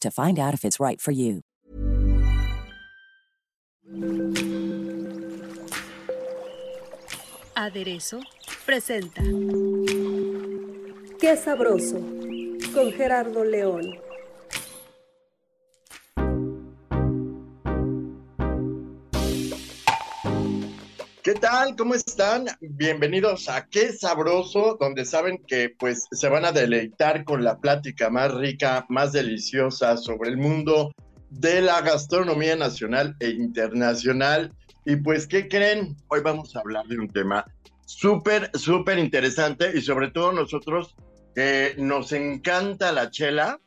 to find out if it's right for you. Aderezo presenta Qué sabroso con Gerardo León. ¿Qué tal? ¿Cómo están? Bienvenidos a Qué Sabroso, donde saben que pues se van a deleitar con la plática más rica, más deliciosa sobre el mundo de la gastronomía nacional e internacional. Y pues, ¿qué creen? Hoy vamos a hablar de un tema súper, súper interesante y sobre todo nosotros que nos encanta la chela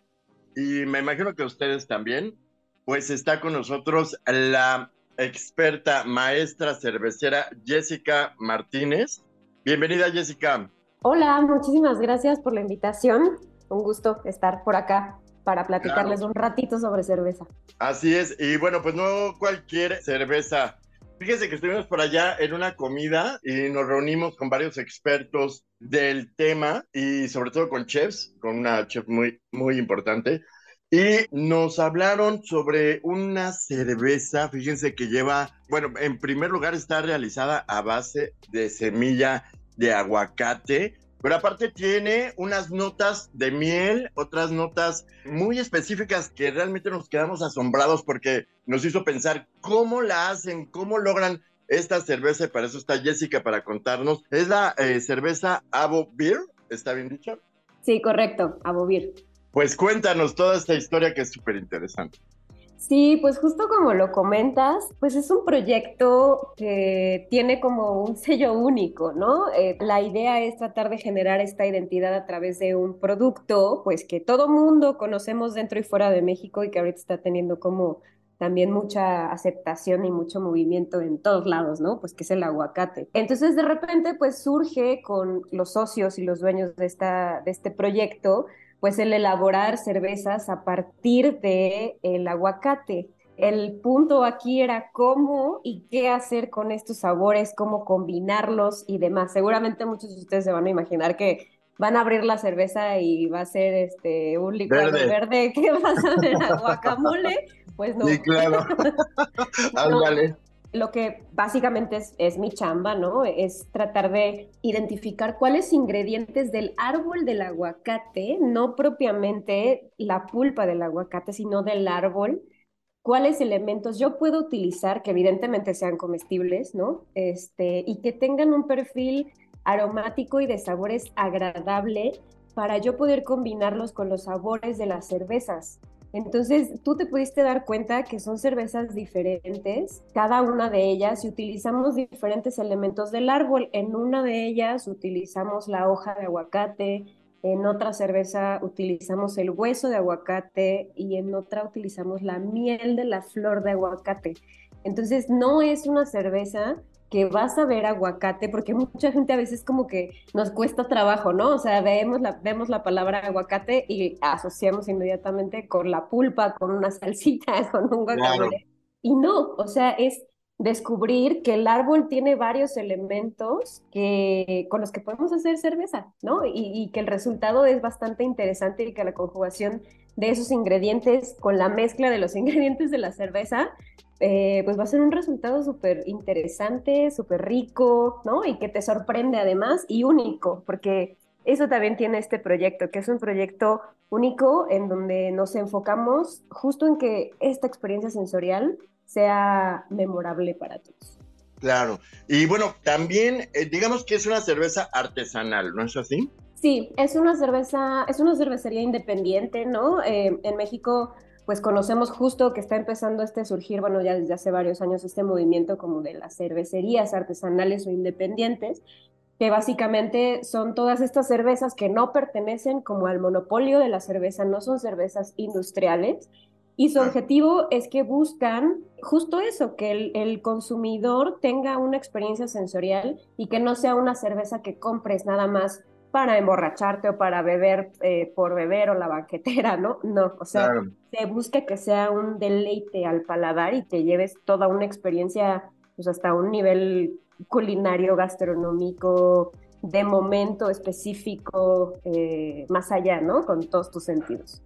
y me imagino que ustedes también, pues está con nosotros la experta, maestra cervecera Jessica Martínez. Bienvenida, Jessica. Hola, muchísimas gracias por la invitación. Un gusto estar por acá para platicarles un ratito sobre cerveza. Así es, y bueno, pues no cualquier cerveza. Fíjense que estuvimos por allá en una comida y nos reunimos con varios expertos del tema y sobre todo con chefs, con una chef muy, muy importante. Y nos hablaron sobre una cerveza, fíjense que lleva, bueno, en primer lugar está realizada a base de semilla de aguacate, pero aparte tiene unas notas de miel, otras notas muy específicas que realmente nos quedamos asombrados porque nos hizo pensar cómo la hacen, cómo logran esta cerveza, y para eso está Jessica para contarnos. Es la eh, cerveza Abo Beer, ¿está bien dicho? Sí, correcto, Abo Beer. Pues cuéntanos toda esta historia que es súper interesante. Sí, pues justo como lo comentas, pues es un proyecto que tiene como un sello único, ¿no? Eh, la idea es tratar de generar esta identidad a través de un producto, pues que todo mundo conocemos dentro y fuera de México y que ahorita está teniendo como también mucha aceptación y mucho movimiento en todos lados, ¿no? Pues que es el aguacate. Entonces de repente pues surge con los socios y los dueños de, esta, de este proyecto, pues el elaborar cervezas a partir de el aguacate. El punto aquí era cómo y qué hacer con estos sabores, cómo combinarlos y demás. Seguramente muchos de ustedes se van a imaginar que van a abrir la cerveza y va a ser este un licuado verde, que va a ser guacamole. Pues no. Sí, claro. Ándale lo que básicamente es, mi chamba, ¿no? Es tratar de identificar cuáles ingredientes del árbol del aguacate, no propiamente la pulpa del aguacate, sino del árbol, cuáles elementos yo puedo utilizar que evidentemente sean comestibles, ¿no? Este, y que tengan un perfil aromático y de sabores agradable para yo poder combinarlos con los sabores de las cervezas. Entonces, tú te pudiste dar cuenta que son cervezas diferentes, cada una de ellas, y utilizamos diferentes elementos del árbol. En una de ellas utilizamos la hoja de aguacate, en otra cerveza utilizamos el hueso de aguacate y en otra utilizamos la miel de la flor de aguacate. Entonces, no es una cerveza que vas a ver aguacate, porque mucha gente a veces como que nos cuesta trabajo, ¿no? O sea, vemos la, vemos la palabra aguacate y asociamos inmediatamente con la pulpa, con una salsita, con un guacamole. Y no, o sea, es descubrir que el árbol tiene varios elementos que, con los que podemos hacer cerveza, ¿no? Y, y, que el resultado es bastante interesante y que la conjugación de esos ingredientes con la mezcla de los ingredientes de la cerveza eh, pues va a ser un resultado súper interesante, súper rico, ¿no? Y que te sorprende además y único, porque eso también tiene este proyecto, que es un proyecto único en donde nos enfocamos justo en que esta experiencia sensorial sea memorable para todos. Claro. Y bueno, también eh, digamos que es una cerveza artesanal, ¿no es así? Sí, es una cerveza, es una cervecería independiente, ¿no? Eh, en México, pues conocemos justo que está empezando este surgir, bueno, ya desde hace varios años, este movimiento como de las cervecerías artesanales o independientes, que básicamente son todas estas cervezas que no pertenecen como al monopolio de la cerveza, no son cervezas industriales, y su objetivo es que buscan justo eso, que el, consumidor tenga una experiencia sensorial y que no sea una cerveza que compres nada más para emborracharte o para beber eh, por beber o la banquetera, ¿no? No, o sea, se busca que sea un deleite al paladar y que lleves toda una experiencia, pues hasta un nivel culinario, gastronómico, de momento específico, eh, más allá, ¿no? Con todos tus sentidos.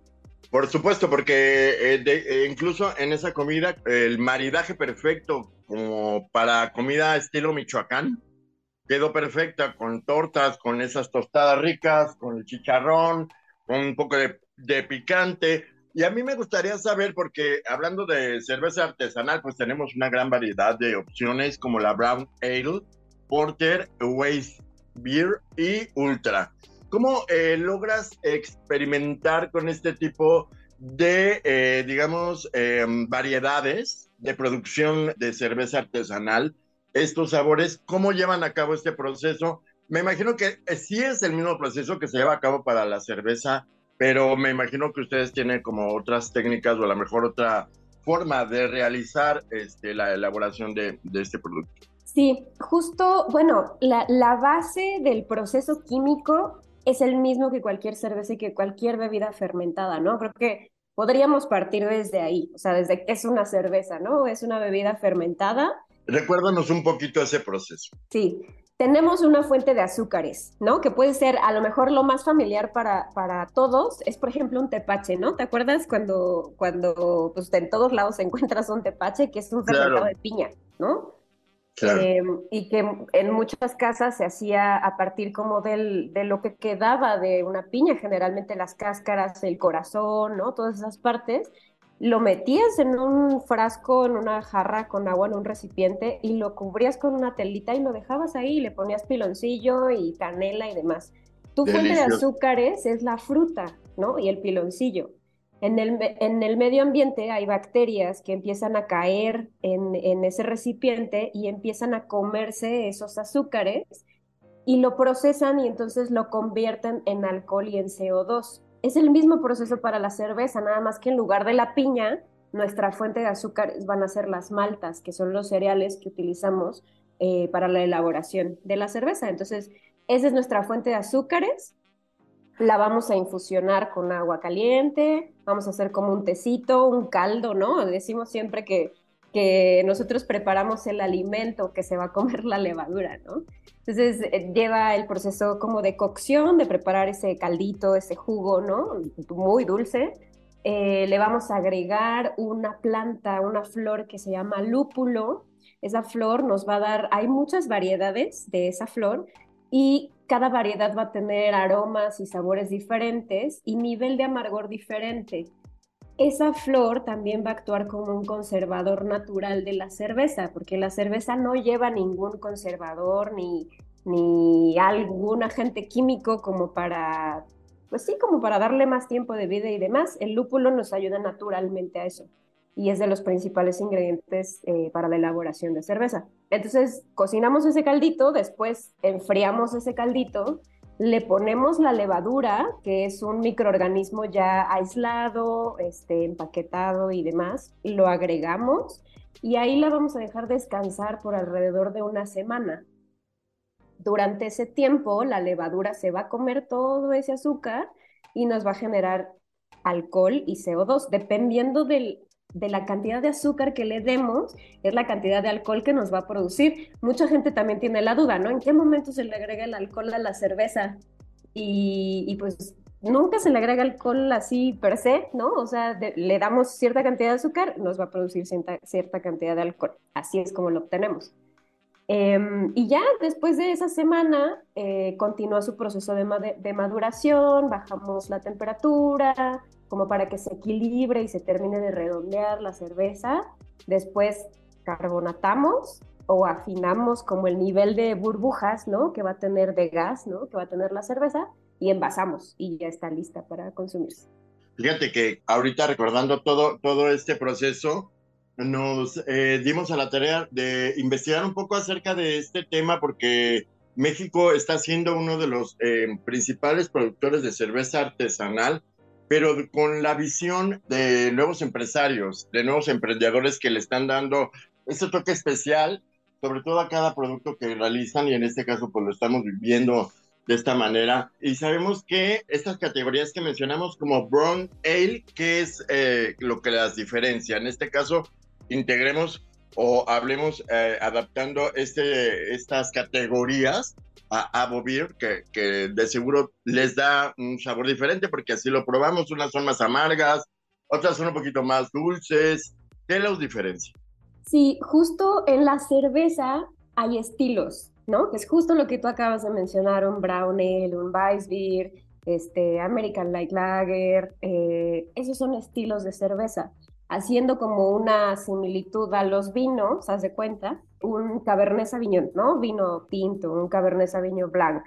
Por supuesto, porque eh, eh, incluso en esa comida, el maridaje perfecto como para comida estilo Michoacán, quedó perfecta con tortas, con esas tostadas ricas, con el chicharrón, con un poco de, picante. Y a mí me gustaría saber, porque hablando de cerveza artesanal, pues tenemos una gran variedad de opciones como la Brown Ale, Porter, Weiss Beer y Ultra. ¿Cómo eh, logras experimentar con este tipo de, eh, digamos, em, variedades de producción de cerveza artesanal? Estos sabores, ¿cómo llevan a cabo este proceso? Me imagino que eh, sí es el mismo proceso que se lleva a cabo para la cerveza, pero me imagino que ustedes tienen como otras técnicas o a lo mejor otra forma de realizar este, la elaboración de, este producto. Sí, justo, bueno, la, la, base del proceso químico es el mismo que cualquier cerveza y que cualquier bebida fermentada, ¿no? Creo que podríamos partir desde ahí, o sea, desde que es una cerveza, ¿no? Es una bebida fermentada. Recuérdanos un poquito ese proceso. Sí, tenemos una fuente de azúcares, ¿no? Que puede ser a lo mejor lo más familiar para, para todos, es por ejemplo un tepache, ¿no? ¿Te acuerdas cuando, cuando pues, en todos lados encuentras un tepache que es un fermentado de piña, ¿no? Em, y que en muchas casas se hacía a partir como del, de lo que quedaba de una piña, generalmente las cáscaras, el corazón, ¿no? Todas esas partes. Lo metías en un frasco, en una jarra con agua, en un recipiente y lo cubrías con una telita y lo dejabas ahí y le ponías piloncillo y canela y demás. Tu fuente de azúcares es la fruta, ¿no? Y el piloncillo. En el, en el, medio ambiente hay bacterias que empiezan a caer en, en, ese recipiente y empiezan a comerse esos azúcares y lo procesan y entonces lo convierten en alcohol y en CO2. Es el mismo proceso para la cerveza, nada más que en lugar de la piña, nuestra fuente de azúcares van a ser las maltas, que son los cereales que utilizamos eh, para la elaboración de la cerveza. Entonces, esa es nuestra fuente de azúcares la vamos a infusionar con agua caliente, vamos a hacer como un tecito, un caldo, ¿no? Decimos siempre que, que nosotros preparamos el alimento que se va a comer la levadura, ¿no? Entonces eh, lleva el proceso como de cocción, de preparar ese caldito, ese jugo, ¿no? Muy dulce. Eh, le vamos a agregar una planta, una flor que se llama lúpulo. Esa flor nos va a dar, hay muchas variedades de esa flor y cada variedad va a tener aromas y sabores diferentes y nivel de amargor diferente. Esa flor también va a actuar como un conservador natural de la cerveza, porque la cerveza no lleva ningún conservador ni, ni algún agente químico como para, pues sí, como para darle más tiempo de vida y demás. El lúpulo nos ayuda naturalmente a eso y es de los principales ingredientes eh, para la elaboración de cerveza. Entonces, cocinamos ese caldito, después enfriamos ese caldito, le ponemos la levadura, que es un microorganismo ya aislado, este, empaquetado y demás, lo agregamos y ahí la vamos a dejar descansar por alrededor de una semana. Durante ese tiempo, la levadura se va a comer todo ese azúcar y nos va a generar alcohol y CO2, dependiendo del de la cantidad de azúcar que le demos, es la cantidad de alcohol que nos va a producir. Mucha gente también tiene la duda, ¿no? ¿En qué momento se le agrega el alcohol a la cerveza? Y, pues nunca se le agrega alcohol así per se, ¿no? O sea, le damos cierta cantidad de azúcar, nos va a producir cierta, cantidad de alcohol. Así es como lo obtenemos. Em, y ya después de esa semana eh, continúa su proceso de, maduración, bajamos la temperatura como para que se equilibre y se termine de redondear la cerveza. Después carbonatamos o afinamos como el nivel de burbujas, ¿no? Que va a tener de gas, ¿no? Que va a tener la cerveza y envasamos y ya está lista para consumirse. Fíjate que ahorita recordando todo, todo este proceso, nos eh, dimos a la tarea de investigar un poco acerca de este tema porque México está siendo uno de los eh, principales productores de cerveza artesanal, pero con la visión de nuevos empresarios, de nuevos emprendedores que le están dando ese toque especial, sobre todo a cada producto que realizan y en este caso pues lo estamos viviendo de esta manera. Y sabemos que estas categorías que mencionamos como Brown Ale, ¿qué es eh, lo que las diferencia? En este caso, integremos o hablemos eh, adaptando este, estas categorías a, a que, que, de seguro les da un sabor diferente porque así lo probamos. Unas son más amargas, otras son un poquito más dulces. ¿Qué los diferencia? Sí, justo en la cerveza hay estilos, ¿no? Es justo lo que tú acabas de mencionar, un brown ale, un Weissbier, este, American Light Lager, eh, esos son estilos de cerveza haciendo como una similitud a los vinos, haz de cuenta, un Cabernet Sauvignon, ¿no? Vino tinto, un Cabernet Sauvignon blanc.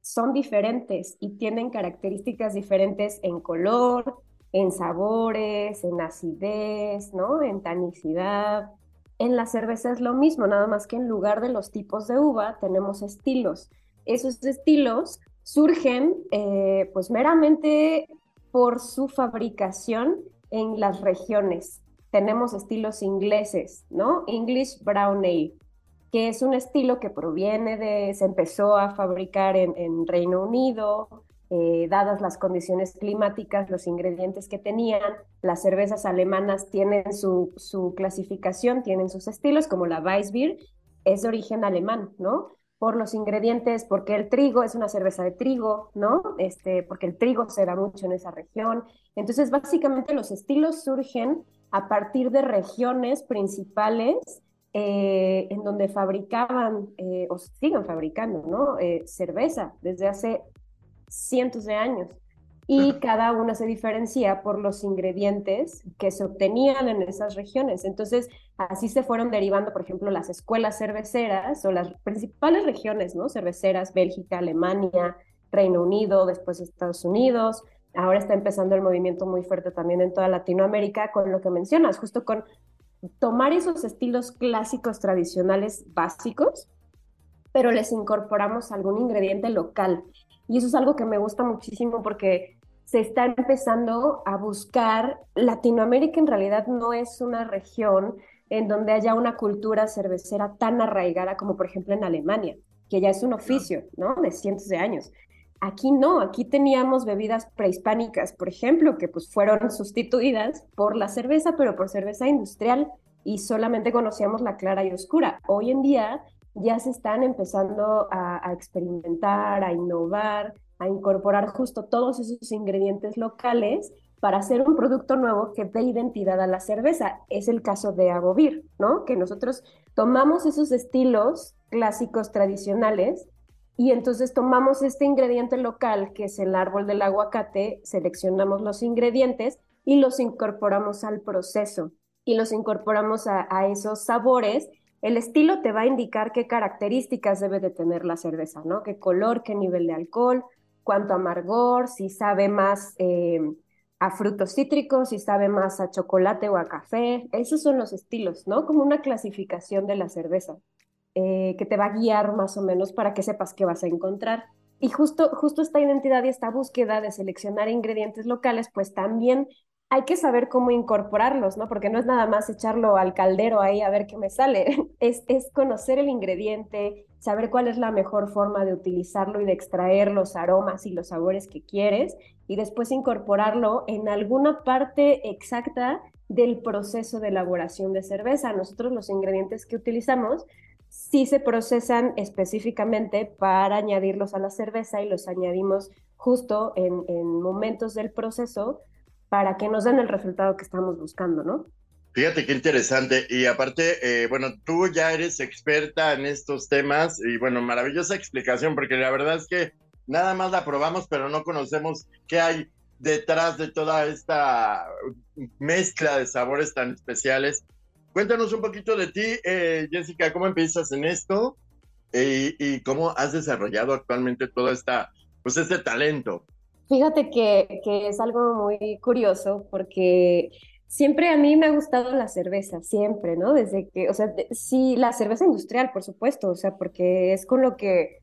Son diferentes y tienen características diferentes en color, en sabores, en acidez, ¿no? En tanicidad. En la cerveza es lo mismo, nada más que en lugar de los tipos de uva tenemos estilos. Esos estilos surgen eh, pues meramente por su fabricación en las regiones. Tenemos estilos ingleses, ¿no? English Brown Ale, que es un estilo que proviene de, se empezó a fabricar en, Reino Unido, eh, dadas las condiciones climáticas, los ingredientes que tenían, las cervezas alemanas tienen su, su clasificación, tienen sus estilos, como la Weissbier, es de origen alemán, ¿no? por los ingredientes, porque el trigo es una cerveza de trigo, ¿no? Este, porque el trigo se da mucho en esa región. Entonces, básicamente los estilos surgen a partir de regiones principales eh, en donde fabricaban eh, o siguen fabricando, ¿no? Eh, cerveza desde hace cientos de años y cada una se diferencia por los ingredientes que se obtenían en esas regiones. Entonces, así se fueron derivando, por ejemplo, las escuelas cerveceras o las principales regiones, ¿no? Cerveceras, Bélgica, Alemania, Reino Unido, después Estados Unidos. Ahora está empezando el movimiento muy fuerte también en toda Latinoamérica con lo que mencionas, justo con tomar esos estilos clásicos tradicionales básicos, pero les incorporamos algún ingrediente local. Y eso es algo que me gusta muchísimo porque se está empezando a buscar, Latinoamérica en realidad no es una región en donde haya una cultura cervecera tan arraigada como por ejemplo en Alemania, que ya es un oficio, ¿no? De cientos de años. Aquí no, aquí teníamos bebidas prehispánicas, por ejemplo, que pues fueron sustituidas por la cerveza, pero por cerveza industrial y solamente conocíamos la clara y oscura. Hoy en día ya se están empezando a, experimentar, a innovar, a incorporar justo todos esos ingredientes locales para hacer un producto nuevo que dé identidad a la cerveza. Es el caso de Agovir, ¿no? Que nosotros tomamos esos estilos clásicos tradicionales y entonces tomamos este ingrediente local, que es el árbol del aguacate, seleccionamos los ingredientes y los incorporamos al proceso y los incorporamos a, esos sabores el estilo te va a indicar qué características debe de tener la cerveza, ¿no? Qué color, qué nivel de alcohol, cuánto amargor, si sabe más eh, a frutos cítricos, si sabe más a chocolate o a café. Esos son los estilos, ¿no? Como una clasificación de la cerveza eh, que te va a guiar más o menos para que sepas qué vas a encontrar. Y justo, justo esta identidad y esta búsqueda de seleccionar ingredientes locales, pues también hay que saber cómo incorporarlos, ¿no? Porque no es nada más echarlo al caldero ahí a ver qué me sale, es, es conocer el ingrediente, saber cuál es la mejor forma de utilizarlo y de extraer los aromas y los sabores que quieres y después incorporarlo en alguna parte exacta del proceso de elaboración de cerveza. Nosotros los ingredientes que utilizamos sí se procesan específicamente para añadirlos a la cerveza y los añadimos justo en, en momentos del proceso para que nos den el resultado que estamos buscando, ¿no? Fíjate qué interesante. Y aparte, eh, bueno, tú ya eres experta en estos temas y bueno, maravillosa explicación porque la verdad es que nada más la probamos, pero no conocemos qué hay detrás de toda esta mezcla de sabores tan especiales. Cuéntanos un poquito de ti, eh, Jessica, ¿cómo empiezas en esto? Y, cómo has desarrollado actualmente todo esta, pues este talento. Fíjate que, que es algo muy curioso porque siempre a mí me ha gustado la cerveza, siempre, ¿no? Desde que, o sea, sí, la cerveza industrial, por supuesto, o sea, porque es con lo que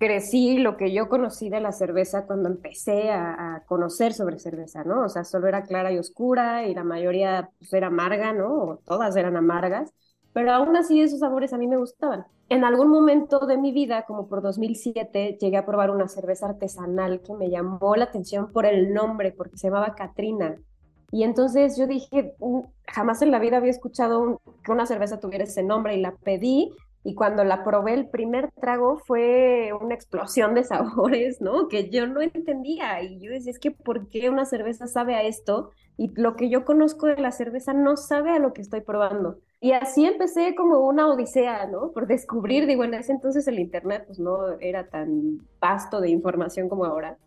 crecí, lo que yo conocí de la cerveza cuando empecé a, conocer sobre cerveza, ¿no? O sea, solo era clara y oscura y la mayoría pues, era amarga, ¿no? O todas eran amargas, pero aún así esos sabores a mí me gustaban. En algún momento de mi vida, como por 2007, llegué a probar una cerveza artesanal que me llamó la atención por el nombre, porque se llamaba Katrina. Y entonces yo dije, mm, jamás en la vida había escuchado que una cerveza tuviera ese nombre y la pedí y cuando la probé el primer trago fue una explosión de sabores, ¿no? Que yo no entendía y yo decía, es que ¿por qué una cerveza sabe a esto? Y lo que yo conozco de la cerveza no sabe a lo que estoy probando. Y así empecé como una odisea, ¿no? Por descubrir, digo, en ese entonces el Internet pues no era tan vasto de información como ahora.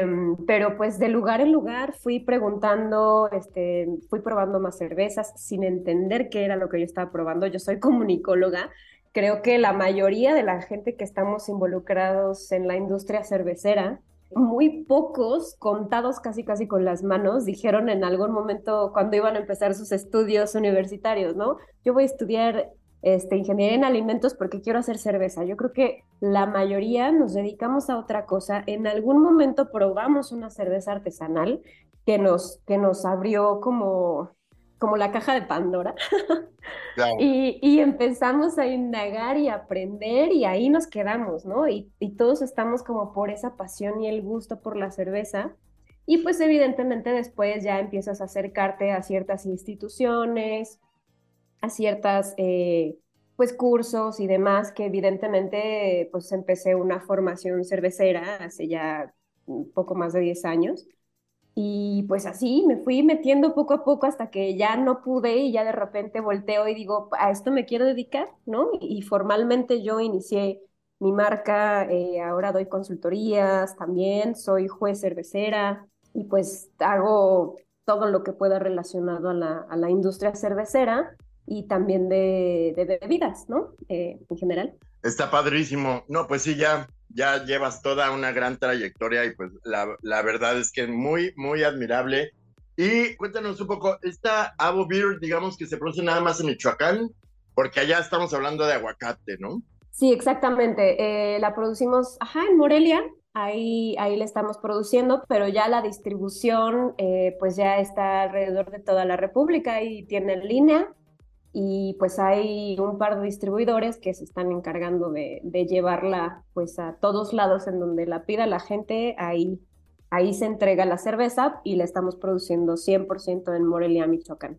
Em, pero pues de lugar en lugar fui preguntando, este, fui probando más cervezas sin entender qué era lo que yo estaba probando. Yo soy comunicóloga. Creo que la mayoría de la gente que estamos involucrados en la industria cervecera, muy pocos, contados casi casi con las manos, dijeron en algún momento cuando iban a empezar sus estudios universitarios, ¿no? Yo voy a estudiar este, ingeniería en alimentos porque quiero hacer cerveza. Yo creo que la mayoría nos dedicamos a otra cosa. En algún momento probamos una cerveza artesanal que nos, que nos abrió como, como la caja de Pandora. y, y, empezamos a indagar y aprender y ahí nos quedamos, ¿no? Y, y todos estamos como por esa pasión y el gusto por la cerveza. Y pues evidentemente después ya empiezas a acercarte a ciertas instituciones, a ciertas, eh, pues, cursos y demás, que evidentemente, pues, empecé una formación cervecera hace ya poco más de 10 años. Y pues así me fui metiendo poco a poco hasta que ya no pude y ya de repente volteo y digo, a esto me quiero dedicar, ¿no? Y, formalmente yo inicié mi marca, eh, ahora doy consultorías también, soy juez cervecera y pues hago todo lo que pueda relacionado a la, a la industria cervecera y también de, bebidas, ¿no? Eh, en general. Está padrísimo. No, pues sí, ya, ya llevas toda una gran trayectoria y pues la, la verdad es que es muy, muy admirable. Y cuéntanos un poco, esta Avo Beer, digamos que se produce nada más en Michoacán, porque allá estamos hablando de aguacate, ¿no? Sí, exactamente. Eh, la producimos, ajá, en Morelia, ahí, ahí la estamos produciendo, pero ya la distribución eh, pues ya está alrededor de toda la República y tiene línea y pues hay un par de distribuidores que se están encargando de, llevarla pues a todos lados en donde la pida la gente, ahí, ahí se entrega la cerveza y la estamos produciendo 100% en Morelia, Michoacán.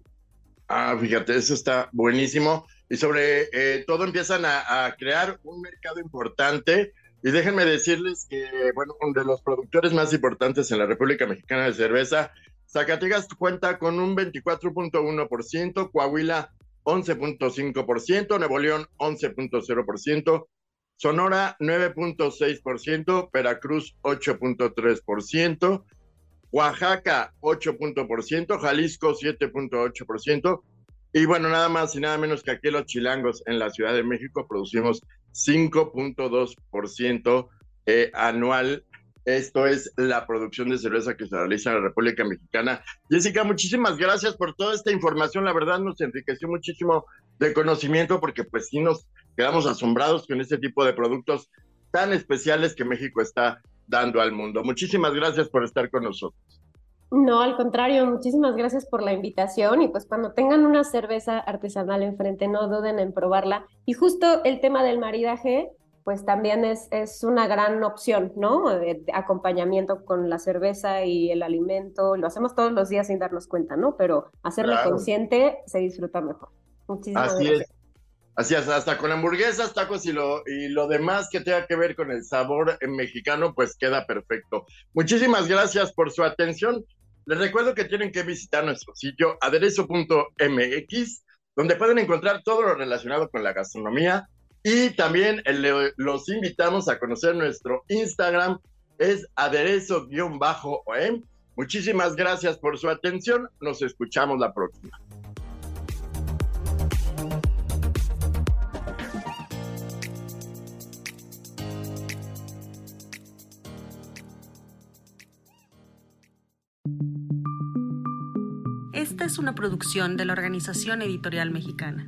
Ah, fíjate, eso está buenísimo. Y sobre eh, todo empiezan a, a, crear un mercado importante. Y déjenme decirles que, bueno, uno de los productores más importantes en la República Mexicana de Cerveza, Zacatecas cuenta con un 24.1%, Coahuila 11.5%, Nuevo León 11.0%, Sonora 9.6%, Veracruz 8.3%, Oaxaca 8%, Jalisco 7.8%, y bueno, nada más y nada menos que aquí los chilangos en la Ciudad de México producimos 5.2% eh, anual esto es la producción de cerveza que se realiza en la República Mexicana. Jessica, muchísimas gracias por toda esta información. La verdad nos enriqueció muchísimo de conocimiento porque pues sí nos quedamos asombrados con este tipo de productos tan especiales que México está dando al mundo. Muchísimas gracias por estar con nosotros. No, al contrario, muchísimas gracias por la invitación y pues cuando tengan una cerveza artesanal enfrente, no duden en probarla. Y justo el tema del maridaje, pues también es, es una gran opción, ¿no? De, acompañamiento con la cerveza y el alimento. Lo hacemos todos los días sin darnos cuenta, ¿no? Pero hacerlo consciente se disfruta mejor. Muchísimas Así gracias. Es. Así es, hasta con hamburguesas, tacos y lo, y lo demás que tenga que ver con el sabor mexicano, pues queda perfecto. Muchísimas gracias por su atención. Les recuerdo que tienen que visitar nuestro sitio aderezo.mx, donde pueden encontrar todo lo relacionado con la gastronomía y también los invitamos a conocer nuestro Instagram, es aderezo-om. Muchísimas gracias por su atención, nos escuchamos la próxima. Esta es una producción de la Organización Editorial Mexicana.